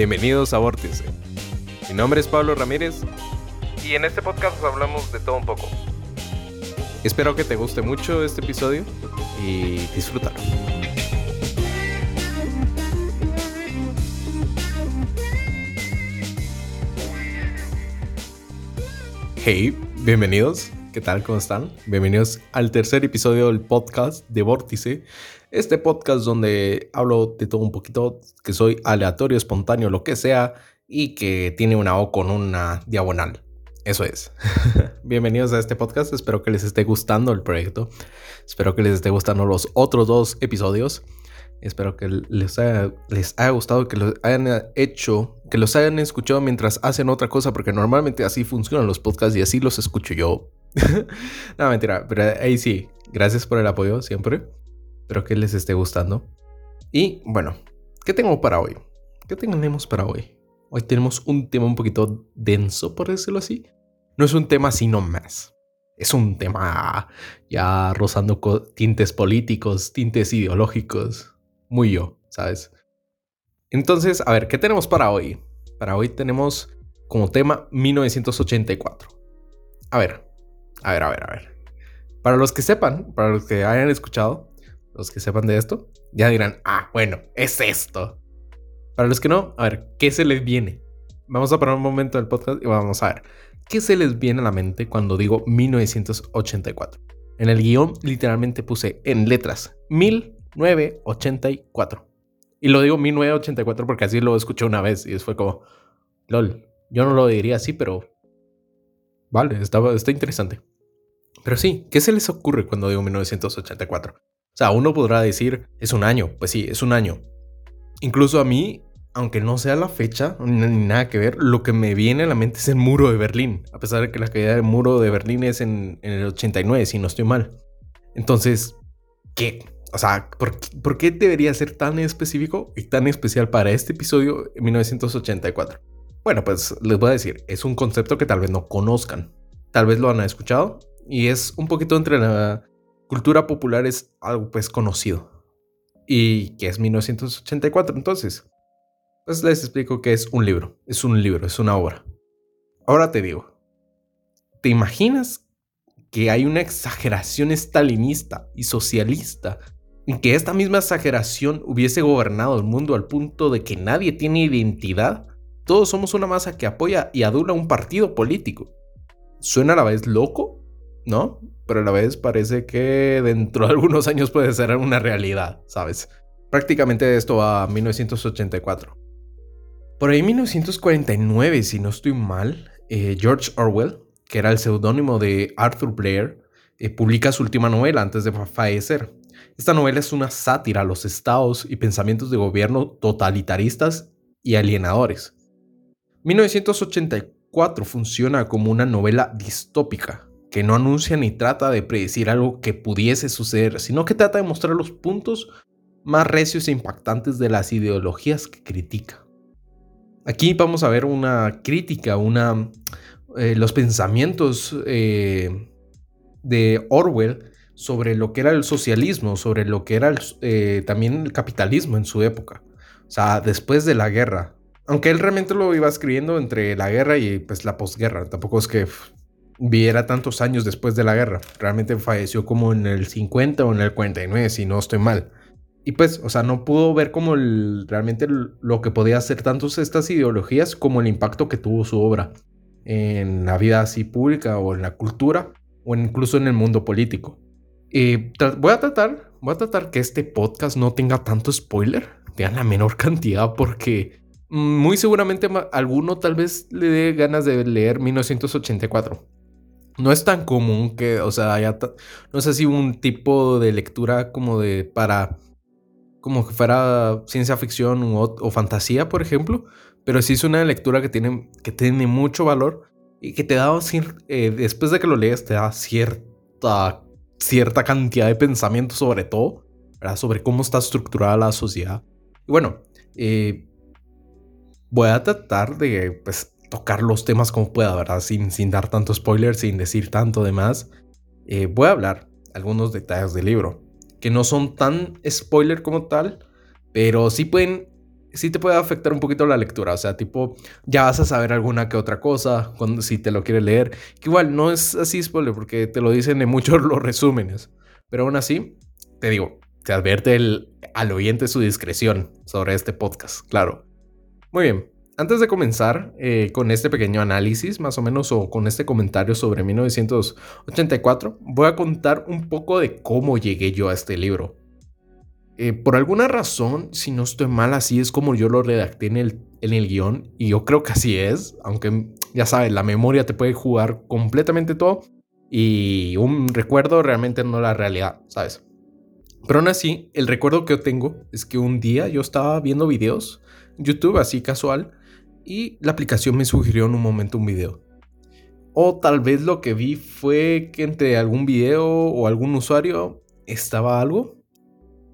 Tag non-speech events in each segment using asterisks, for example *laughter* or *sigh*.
Bienvenidos a Vórtice. Mi nombre es Pablo Ramírez y en este podcast hablamos de todo un poco. Espero que te guste mucho este episodio y disfrútalo. Hey, bienvenidos. ¿Qué tal? ¿Cómo están? Bienvenidos al tercer episodio del podcast de Vórtice. Este podcast donde hablo de todo un poquito, que soy aleatorio, espontáneo, lo que sea, y que tiene una O con una diagonal. Eso es. *laughs* Bienvenidos a este podcast. Espero que les esté gustando el proyecto. Espero que les esté gustando los otros dos episodios. Espero que les haya, les haya gustado, que los hayan hecho, que los hayan escuchado mientras hacen otra cosa, porque normalmente así funcionan los podcasts y así los escucho yo. *laughs* no, mentira, pero ahí sí. Gracias por el apoyo siempre. Espero que les esté gustando. Y bueno, ¿qué tengo para hoy? ¿Qué tenemos para hoy? Hoy tenemos un tema un poquito denso, por decirlo así. No es un tema sino más. Es un tema ya rozando tintes políticos, tintes ideológicos. Muy yo, ¿sabes? Entonces, a ver, ¿qué tenemos para hoy? Para hoy tenemos como tema 1984. A ver, a ver, a ver, a ver. Para los que sepan, para los que hayan escuchado, los que sepan de esto, ya dirán, ah, bueno, es esto. Para los que no, a ver, ¿qué se les viene? Vamos a parar un momento del podcast y vamos a ver, ¿qué se les viene a la mente cuando digo 1984? En el guion literalmente puse en letras 1984. Y lo digo 1984 porque así lo escuché una vez y fue como, lol, yo no lo diría así, pero vale, está, está interesante. Pero sí, ¿qué se les ocurre cuando digo 1984? O sea, uno podrá decir, es un año, pues sí, es un año. Incluso a mí, aunque no sea la fecha, ni nada que ver, lo que me viene a la mente es el muro de Berlín, a pesar de que la caída del muro de Berlín es en, el 89, si no estoy mal. Entonces, ¿qué? O sea, ¿por, ¿por, qué debería ser tan específico y tan especial para este episodio en 1984? Bueno, pues les voy a decir, es un concepto que tal vez no conozcan. Tal vez lo han escuchado, y es un poquito entre la cultura popular, es algo pues conocido. Y que es 1984. Entonces, pues les explico que es un libro. Es un libro, es una obra. Ahora te digo, ¿te imaginas que hay una exageración estalinista y socialista y que esta misma exageración hubiese gobernado el mundo al punto de que nadie tiene identidad? Todos somos una masa que apoya y adula un partido político. ¿Suena a la vez loco? ¿No? Pero a la vez parece que dentro de algunos años puede ser una realidad, ¿sabes? Prácticamente esto a 1984. Por ahí 1949, si no estoy mal, eh, George Orwell, que era el seudónimo de Arthur Blair, eh, publica su última novela antes de fallecer. Esta novela es una sátira a los estados y pensamientos de gobierno totalitaristas y alienadores. 1984 funciona como una novela distópica, que no anuncia ni trata de predecir algo que pudiese suceder, sino que trata de mostrar los puntos más recios e impactantes de las ideologías que critica. Aquí vamos a ver una crítica, una, eh, los pensamientos eh, de Orwell sobre lo que era el socialismo, sobre lo que era eh, también el capitalismo en su época. O sea, después de la guerra. Aunque él realmente lo iba escribiendo entre la guerra y pues la posguerra. Tampoco es que viera tantos años después de la guerra. Realmente falleció como en el 50 o en el 49, si no estoy mal. Y pues, o sea, no pudo ver como realmente lo que podía hacer tantos estas ideologías como el impacto que tuvo su obra en la vida así pública o en la cultura o incluso en el mundo político. Y voy a tratar, voy a tratar que este podcast no tenga tanto spoiler, tenga la menor cantidad porque muy seguramente alguno tal vez le dé ganas de leer 1984 no es tan común que, o sea, haya, no sé si un tipo de lectura como de para, como que fuera ciencia ficción o, fantasía, por ejemplo, pero sí es una lectura que tiene, que tiene mucho valor y que te da, eh, después de que lo lees, te da cierta, cierta cantidad de pensamiento sobre todo, ¿verdad? sobre cómo está estructurada la sociedad. Y bueno, eh, voy a tratar de, pues, tocar los temas como pueda, ¿verdad? Sin, sin dar tanto spoiler, sin decir tanto de más. Eh, voy a hablar algunos detalles del libro, que no son tan spoiler como tal, pero sí pueden sí te puede afectar un poquito la lectura. O sea, tipo, ya vas a saber alguna que otra cosa cuando, si te lo quieres leer. Que igual no es así spoiler porque te lo dicen en muchos *laughs* los resúmenes. Pero aún así, te digo, te advierte el, al oyente su discreción sobre este podcast, claro. Muy bien, antes de comenzar eh, con este pequeño análisis, más o menos, o con este comentario sobre 1984, voy a contar un poco de cómo llegué yo a este libro. Eh, por alguna razón, si no estoy mal, así es como yo lo redacté en el, en el guion, y yo creo que así es, aunque ya sabes, la memoria te puede jugar completamente todo, y un recuerdo realmente no la realidad, ¿sabes? Pero aún así, el recuerdo que yo tengo es que un día yo estaba viendo videos, YouTube así casual, y la aplicación me sugirió en un momento un video. O tal vez lo que vi fue que entre algún video o algún usuario estaba algo.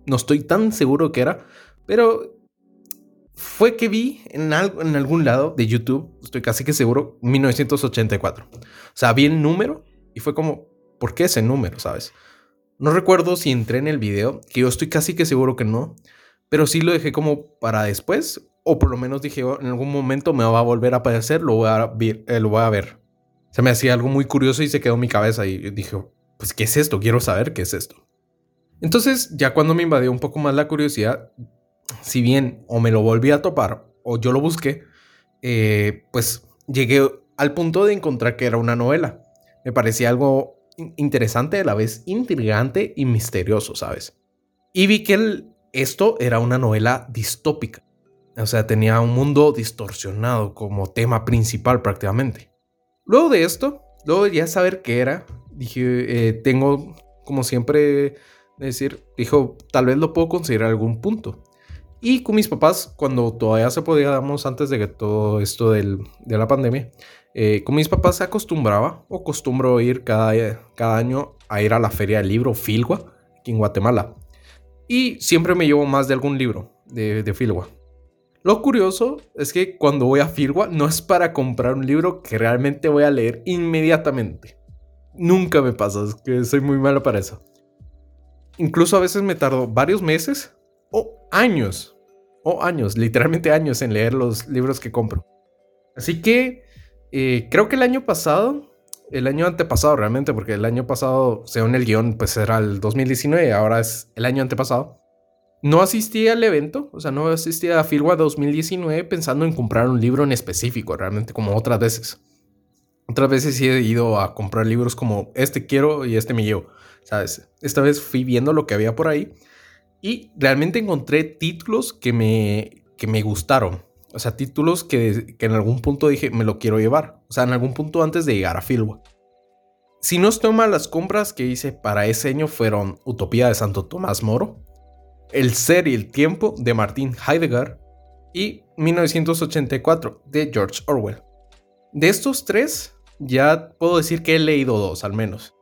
No estoy tan seguro que era, pero fue que vi en, en algún lado de YouTube, estoy casi que seguro, 1984. O sea, vi el número y fue como, ¿por qué ese número, sabes? No recuerdo si entré en el video, que yo estoy casi que seguro que no, pero sí lo dejé como para después o por lo menos dije, oh, en algún momento me va a volver a aparecer, lo voy a ver. Eh, a ver. Se me hacía algo muy curioso y se quedó en mi cabeza y dije, pues, ¿qué es esto? Quiero saber qué es esto. Entonces, ya cuando me invadió un poco más la curiosidad, si bien o me lo volví a topar o yo lo busqué, eh, pues llegué al punto de encontrar que era una novela. Me parecía algo interesante, a la vez intrigante y misterioso, ¿sabes? Y vi que esto era una novela distópica. O sea, tenía un mundo distorsionado como tema principal prácticamente. Luego de esto, luego de ya saber qué era, dije, eh, tengo, como siempre, decir, dijo, tal vez lo puedo considerar algún punto. Y con mis papás, cuando todavía se podía, digamos, antes de que todo esto de la pandemia, eh, con mis papás se acostumbraba o acostumbro ir cada, cada año a ir a la feria del libro Filgua, aquí en Guatemala. Y siempre me llevo más de algún libro de, de Filgua. Lo curioso es que cuando voy a Firwa no es para comprar un libro que realmente voy a leer inmediatamente. Nunca me pasa, es que soy muy malo para eso. Incluso a veces me tardo varios meses o años, o años, literalmente años en leer los libros que compro. Así que eh, creo que el año pasado, el año antepasado realmente, porque el año pasado, según el guion, pues era el 2019, ahora es el año antepasado. No asistí al evento, o sea, no asistí a Firwa 2019 pensando en comprar un libro en específico, realmente como otras veces. Otras veces sí he ido a comprar libros como este quiero y este me llevo, ¿sabes? Esta vez fui viendo lo que había por ahí y realmente encontré títulos que me, que me gustaron. O sea, títulos que, que en algún punto dije, me lo quiero llevar. O sea, en algún punto antes de llegar a Filwa. Si no estoy mal, las compras que hice para ese año fueron Utopía de Santo Tomás Moro, el ser y el tiempo de Martin Heidegger y 1984 de George Orwell. De estos tres, ya puedo decir que he leído dos al menos.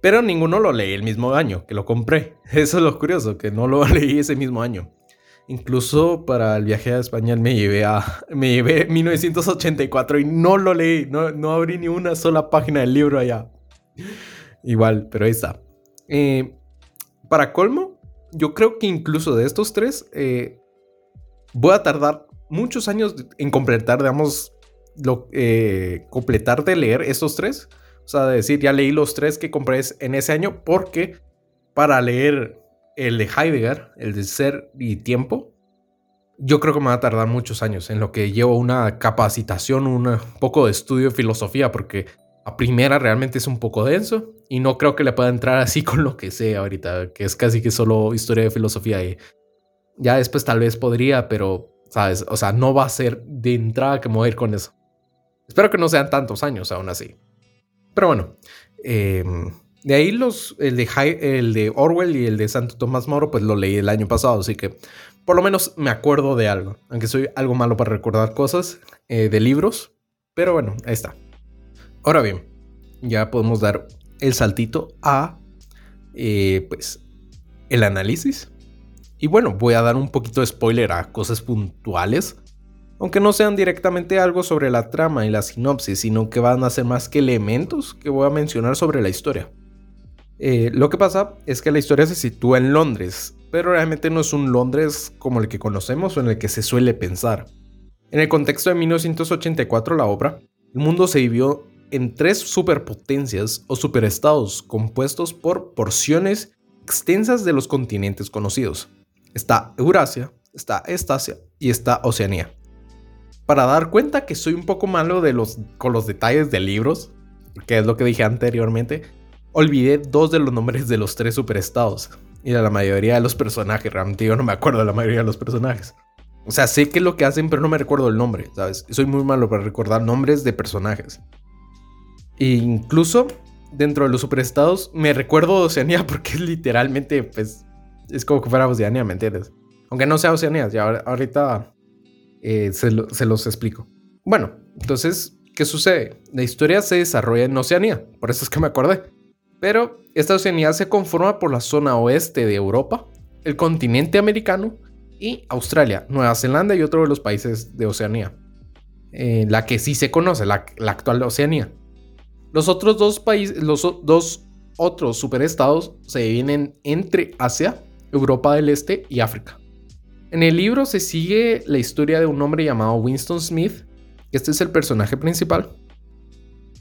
Pero ninguno lo leí el mismo año que lo compré. *laughs* Eso es lo curioso, que no lo *laughs* leí ese mismo año. Incluso para el viaje a España me llevé a *laughs* me llevé 1984 y no lo leí, no, no abrí ni una sola página del libro allá. Igual, pero ahí está. Eh, para colmo, yo creo que incluso de estos tres, eh, voy a tardar muchos años en completar, digamos, lo, eh, completar de leer estos tres. O sea, de decir, ya leí los tres que compré en ese año porque para leer el de Heidegger, el de ser y tiempo, yo creo que me va a tardar muchos años en lo que llevo una capacitación, un poco de estudio de filosofía, porque a primera realmente es un poco denso y no creo que le pueda entrar así *laughs* con lo que sé ahorita, que es casi que solo historia de filosofía y ya después tal vez podría, pero sabes, o sea, no va a ser de entrada que ir con eso. Espero que no sean tantos años aún así. Pero bueno, em, de ahí los, el de, el de Orwell y el de Santo Tomás Moro, pues lo leí el año pasado, así que por lo menos me acuerdo de algo, aunque soy algo malo para recordar cosas eh, de libros, pero bueno, ahí está. Ahora bien, ya podemos dar el saltito a, eh, pues, el análisis. Y bueno, voy a dar un poquito de spoiler a cosas puntuales, aunque no sean directamente algo sobre la trama y la sinopsis, sino que van a ser más que elementos que voy a mencionar sobre la historia. Eh, lo que pasa es que la historia se sitúa en Londres, pero realmente no es un Londres como el que conocemos o en el que se suele pensar. En el contexto de 1984, la obra, el mundo se dividió en tres superpotencias o superestados compuestos por porciones extensas de los continentes conocidos. Está Eurasia, está Estasia y está Oceanía. Para dar cuenta que soy un poco malo de los, con los detalles de libros, que es lo que dije anteriormente, olvidé dos de los nombres de los tres superestados y de la mayoría de los personajes. Realmente yo no me acuerdo de la mayoría de los personajes. O sea, sé qué es lo que hacen, pero no me recuerdo el nombre, ¿sabes? Soy muy malo para recordar nombres de personajes. E incluso dentro de los superestados me recuerdo Oceanía *laughs* porque es literalmente, pues, es como que fuera Oceanía, ¿me entiendes? Aunque no sea Oceanía, ya ahorita eh, se, se los explico. Bueno, entonces, ¿qué sucede? La historia se desarrolla en Oceanía, por eso es que me acordé. Pero esta Oceanía se conforma por la zona oeste de Europa, el continente americano y Australia, Nueva Zelanda y otro de los países de Oceanía. Eh, la que sí se conoce, la, actual Oceanía. Los otros dos países, los dos otros superestados se dividen entre Asia, Europa del Este y África. En el libro se sigue la historia de un hombre llamado Winston Smith, este es el personaje principal,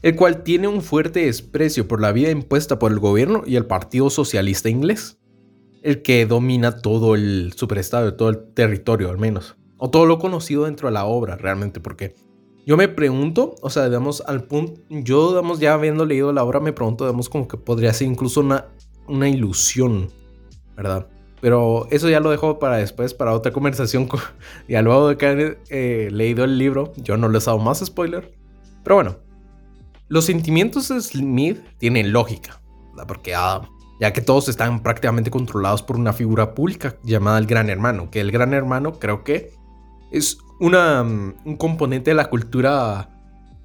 el cual tiene un fuerte desprecio por la vida impuesta por el gobierno y el Partido Socialista Inglés, el que domina todo el superestado, todo el territorio al menos, o todo lo conocido dentro de la obra realmente, porque yo me pregunto, o sea, digamos, al punto, yo, digamos, ya habiendo leído la obra, me pregunto, digamos, como que podría ser incluso una, una ilusión, ¿verdad? Pero eso ya lo dejo para después, para otra conversación. *laughs* Ya luego de que he eh, leído el libro, yo no les hago más spoiler. Pero bueno, los sentimientos de Smith tienen lógica, porque ah, ya que todos están prácticamente controlados por una figura pública llamada el Gran Hermano, que el Gran Hermano creo que es mm, un componente de la cultura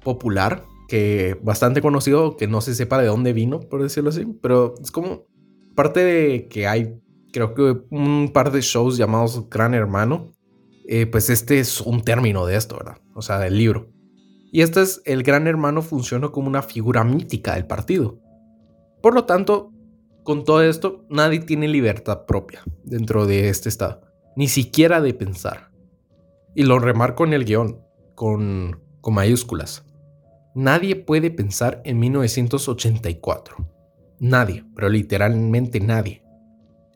popular que bastante conocido, que no se sepa de dónde vino, por decirlo así, pero es como parte de que hay, creo que un par de shows llamados Gran Hermano, eh, pues este es un término de esto, ¿verdad? O sea, del libro. Y este es el gran hermano funciona como una figura mítica del partido. Por lo tanto, con todo esto, nadie tiene libertad propia dentro de este estado, ni siquiera de pensar. Y lo remarco en el guion, con, mayúsculas. Nadie puede pensar en 1984. Nadie, pero literalmente nadie.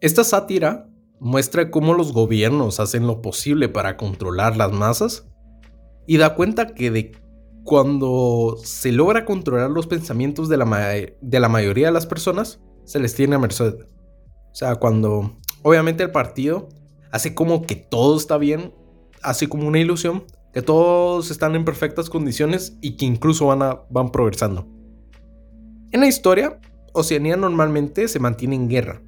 Esta sátira muestra cómo los gobiernos hacen lo posible para controlar las masas y da cuenta que de cuando se logra controlar los pensamientos de la, de la mayoría de las personas, se les tiene a merced. O sea, cuando obviamente el partido hace como que todo está bien, hace como una ilusión, que todos están en perfectas condiciones y que incluso van, van progresando. En la historia, Oceanía normalmente se mantiene en guerra.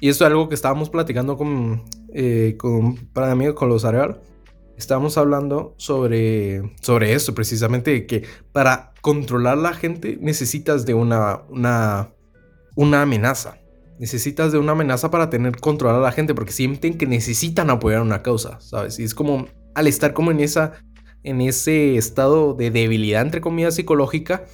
Y esto es algo que estábamos platicando con, eh, con para amigos con los Areal estábamos hablando sobre, sobre esto, precisamente, que para controlar la gente necesitas de una, una, una amenaza. Necesitas de una amenaza para tener control a la gente, porque sienten que necesitan apoyar una causa, ¿sabes? Y es como, al estar como en, esa, en ese estado de debilidad, entre comillas, psicológica,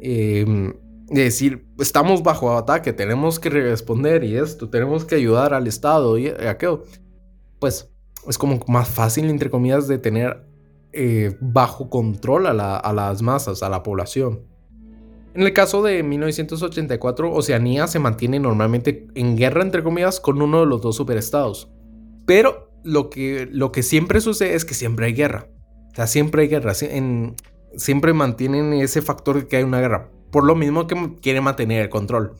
em, de decir, estamos bajo ataque, tenemos que responder y esto, tenemos que ayudar al Estado y aquello, pues es como más fácil, entre comillas, de tener eh, bajo control a, las masas, a la población. En el caso de 1984, Oceanía se mantiene normalmente en guerra, entre comillas, con uno de los dos superestados. Pero lo que, lo que siempre sucede es que siempre hay guerra. O siempre hay guerra. siempre mantienen ese factor de que hay una guerra. Por lo mismo que quieren mantener el control.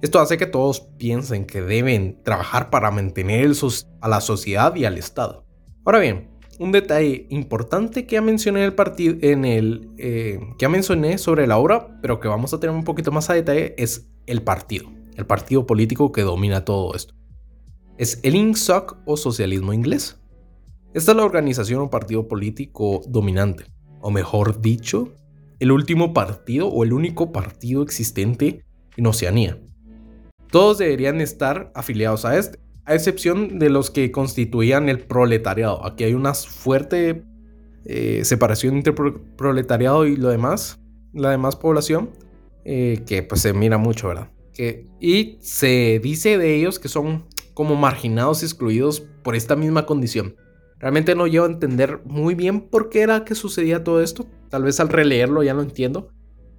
Esto hace que todos piensen que deben trabajar para mantener a la sociedad y al Estado. Ahora bien, un detalle importante que ya mencioné en el partido, en el eh, que mencioné sobre la obra, pero que vamos a tener un poquito más a detalle, es el partido, el partido político que domina todo esto. Es el INSOC o socialismo inglés. Esta es la organización o partido político dominante, o mejor dicho, el último partido o el único partido existente en Oceanía. Todos deberían estar afiliados a este, a excepción de los que constituían el proletariado. Aquí hay una fuerte eh, separación entre proletariado y lo demás, la demás población, eh, que pues se mira mucho, ¿verdad? Y se dice de ellos que son como marginados excluidos por esta misma condición. Realmente no llevo a entender muy bien por qué era que sucedía todo esto. Tal vez al releerlo ya lo entiendo.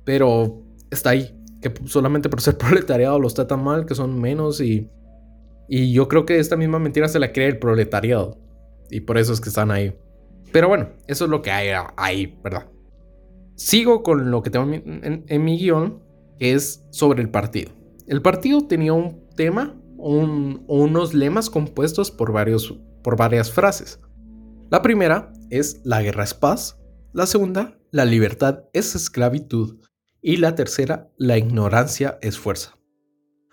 Pero está ahí. Que solamente por ser *laughs* proletariado los tratan mal, que son menos. Y, y yo creo que esta misma mentira se la cree el proletariado. Y por eso es que están ahí. Pero bueno, eso es lo que hay ahí, ¿verdad? Sigo con lo que tengo en, mi guion, que es sobre el partido. El partido tenía un tema, unos lemas compuestos por, varios, por varias frases. La primera es la guerra es paz, la segunda, la libertad es esclavitud y la tercera, la ignorancia es fuerza.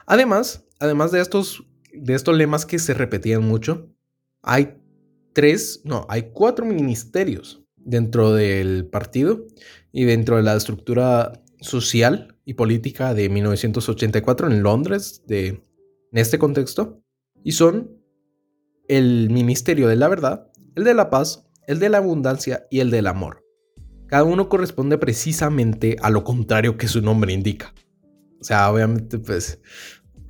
Además, además de estos, de estos lemas que se repetían mucho, hay tres, no, hay cuatro ministerios dentro del partido y dentro de la estructura social y política de 1984 en Londres, de, en este contexto, y son el Ministerio de la Verdad, el de la paz, el de la abundancia y el del amor. Cada uno corresponde precisamente a lo contrario que su nombre indica. O sea, obviamente, pues,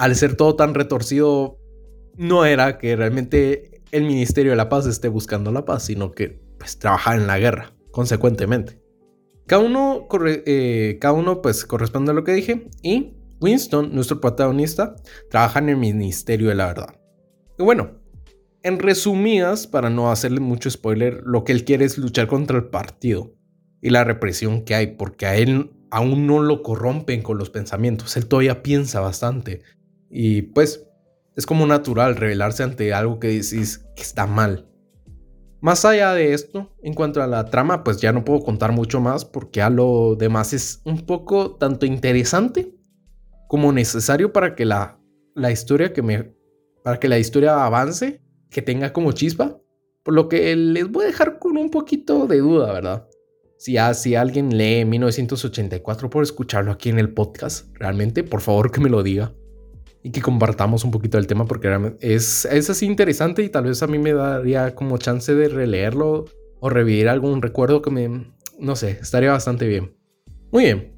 al ser todo tan retorcido, no era que realmente el Ministerio de la Paz esté buscando la paz, sino que, pues, trabajar en la guerra, consecuentemente. Cada uno, eh, cada uno, pues, corresponde a lo que dije. Y Winston, nuestro protagonista, trabaja en el Ministerio de la Verdad. Y bueno, en resumidas, para no hacerle mucho spoiler, lo que él quiere es luchar contra el partido y la represión que hay, porque a él aún no lo corrompen con los pensamientos, él todavía piensa bastante. Y pues es como natural revelarse ante algo que decís que está mal. Más allá de esto, en cuanto a la trama, pues ya no puedo contar mucho más porque a lo demás es un poco tanto interesante como necesario para que la, la historia que me para que la historia avance que tenga como chispa. Por lo que les voy a dejar con un poquito de duda, ¿verdad? Si, si alguien lee 1984 por escucharlo aquí en el podcast, realmente, por favor que me lo diga. Y que compartamos un poquito del tema porque es, es así interesante y tal vez a mí me daría como chance de releerlo o revivir algún recuerdo que me... No sé, estaría bastante bien. Muy bien.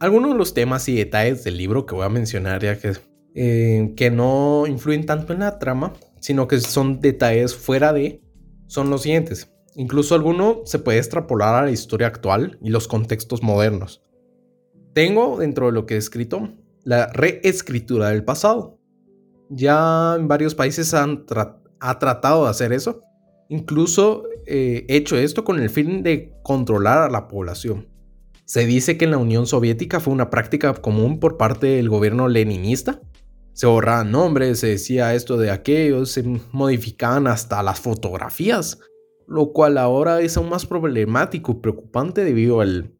Algunos de los temas y detalles del libro que voy a mencionar ya que, eh, que no influyen tanto en la trama sino que son detalles fuera de, son los siguientes. Incluso alguno se puede extrapolar a la historia actual y los contextos modernos. Tengo dentro de lo que he escrito la reescritura del pasado. Ya en varios países han ha tratado de hacer eso. Incluso eh, hecho esto con el fin de controlar a la población. Se dice que en la Unión Soviética fue una práctica común por parte del gobierno leninista se borraban nombres, se decía esto de aquello, se modificaban hasta las fotografías, lo cual ahora es aún más problemático y preocupante debido al,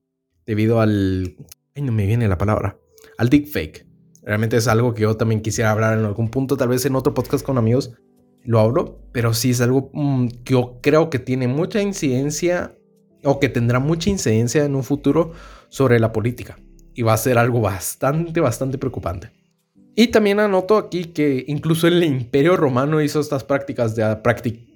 debido al, ay no me viene la palabra, al deepfake. Realmente es algo que yo también quisiera hablar en algún punto, tal vez en otro podcast con amigos lo hablo, pero sí es algo mm, que yo creo que tiene mucha incidencia o que tendrá mucha incidencia en un futuro sobre la política y va a ser algo bastante, bastante preocupante. Y también anoto aquí que incluso el Imperio Romano hizo estas prácticas de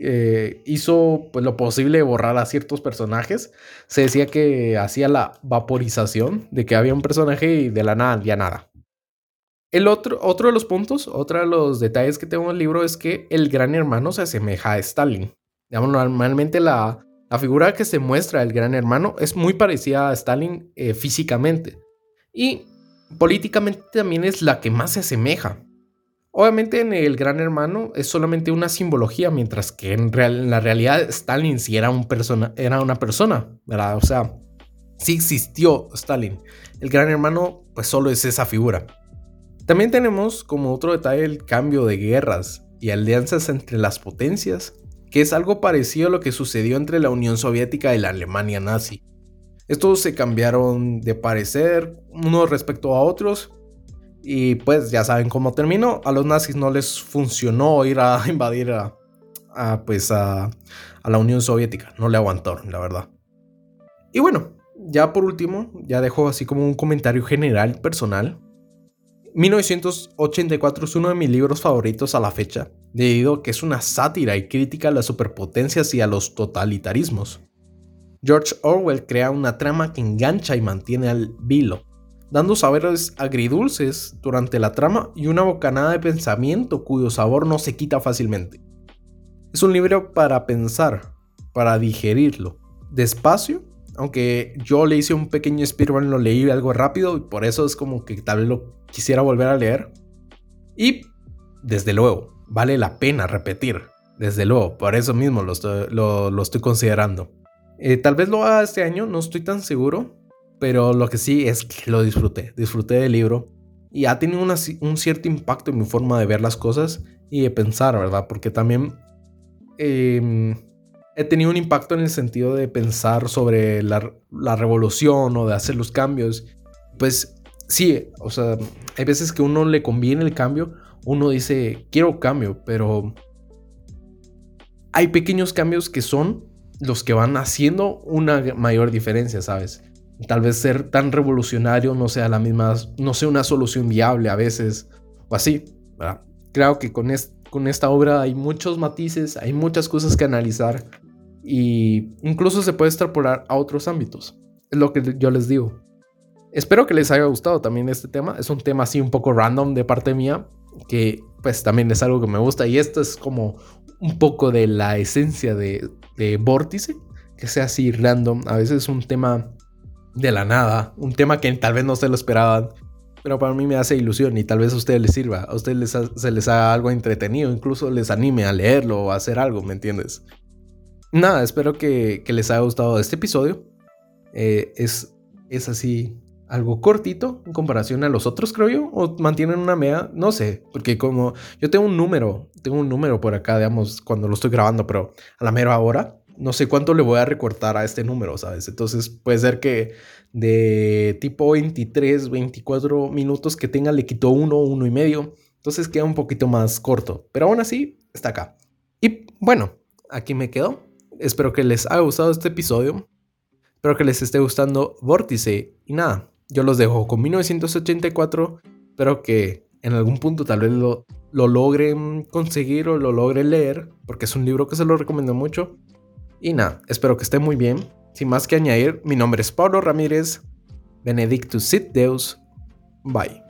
eh, hizo pues, lo posible de borrar a ciertos personajes. Se decía que hacía la vaporización de que había un personaje y de la nada ya nada. El otro, otro de los puntos, otro de los detalles que tengo en el libro es que el gran hermano se asemeja a Stalin. Digamos, normalmente la, la figura que se muestra del gran hermano es muy parecida a Stalin eh, físicamente. Y políticamente también es la que más se asemeja. Obviamente en el Gran Hermano es solamente una simbología, mientras que en, la realidad Stalin sí era, un persona, era una persona, ¿verdad? O sea, sí existió Stalin. El Gran Hermano pues solo es esa figura. También tenemos como otro detalle el cambio de guerras y alianzas entre las potencias, que es algo parecido a lo que sucedió entre la Unión Soviética y la Alemania nazi. Estos se cambiaron de parecer unos respecto a otros. Y pues ya saben cómo terminó. A los nazis no les funcionó ir a *laughs* invadir a, pues a, a la Unión Soviética. No le aguantaron, la verdad. Y bueno, ya por último, ya dejo así como un comentario general personal. 1984 es uno de mis libros favoritos a la fecha, debido a que es una sátira y crítica a las superpotencias y a los totalitarismos. George Orwell crea una trama que engancha y mantiene al vilo, dando saberes agridulces durante la trama y una bocanada de pensamiento cuyo sabor no se quita fácilmente. Es un libro para pensar, para digerirlo, despacio, aunque yo le hice un pequeño speedrun, lo leí algo rápido y por eso es como que tal vez lo quisiera volver a leer. Y desde luego, vale la pena repetir, desde luego, por eso mismo lo estoy, considerando. Eh, tal vez lo haga este año, no estoy tan seguro, pero lo que sí es que lo disfruté, disfruté del libro y ha tenido un cierto impacto en mi forma de ver las cosas y de pensar, ¿verdad? Porque también em, he tenido un impacto en el sentido de pensar sobre la, la, revolución o de hacer los cambios. Pues sí, o sea, hay veces que uno le conviene el cambio, uno dice, quiero cambio, pero hay pequeños cambios que son los que van haciendo una mayor diferencia, ¿sabes? Tal vez ser tan revolucionario no sea la misma, no sea una solución viable a veces o así. Creo que con, con esta obra hay muchos matices, hay muchas cosas que analizar y incluso se puede extrapolar a otros ámbitos. Es lo que yo les digo. Espero que les haya gustado también este tema. Es un tema así un poco random de parte mía, que pues también es algo que me gusta y esto es como un poco de la esencia de, Vórtice, que sea así random. A veces es un tema de la nada, un tema que tal vez no se lo esperaban, pero para mí me hace ilusión y tal vez a ustedes les sirva, a ustedes les se les haga algo entretenido, incluso les anime a leerlo o a hacer algo, ¿me entiendes? Nada, espero que, les haya gustado este episodio. Eh, es, es así algo cortito en comparación a los otros, creo yo, o mantienen una media, no sé, porque como yo tengo un número, tengo un número por acá, digamos, cuando lo estoy grabando, pero a la mera hora no sé cuánto le voy a recortar a este número, ¿sabes? Entonces puede ser que de tipo 23, 24 minutos que tenga le quito uno, uno y medio. Entonces queda un poquito más corto, pero aún así está acá. Y bueno, aquí me quedo. Espero que les haya gustado este episodio. Espero que les esté gustando Vórtice. Y nada, yo los dejo con 1984. Espero que en algún punto tal vez lo, lo logren conseguir o lo logren leer, porque es un libro que se lo recomiendo mucho. Y nada, espero que esté muy bien. Sin más que añadir, mi nombre es Pablo Ramírez. Benedictus Sit Deus. Bye.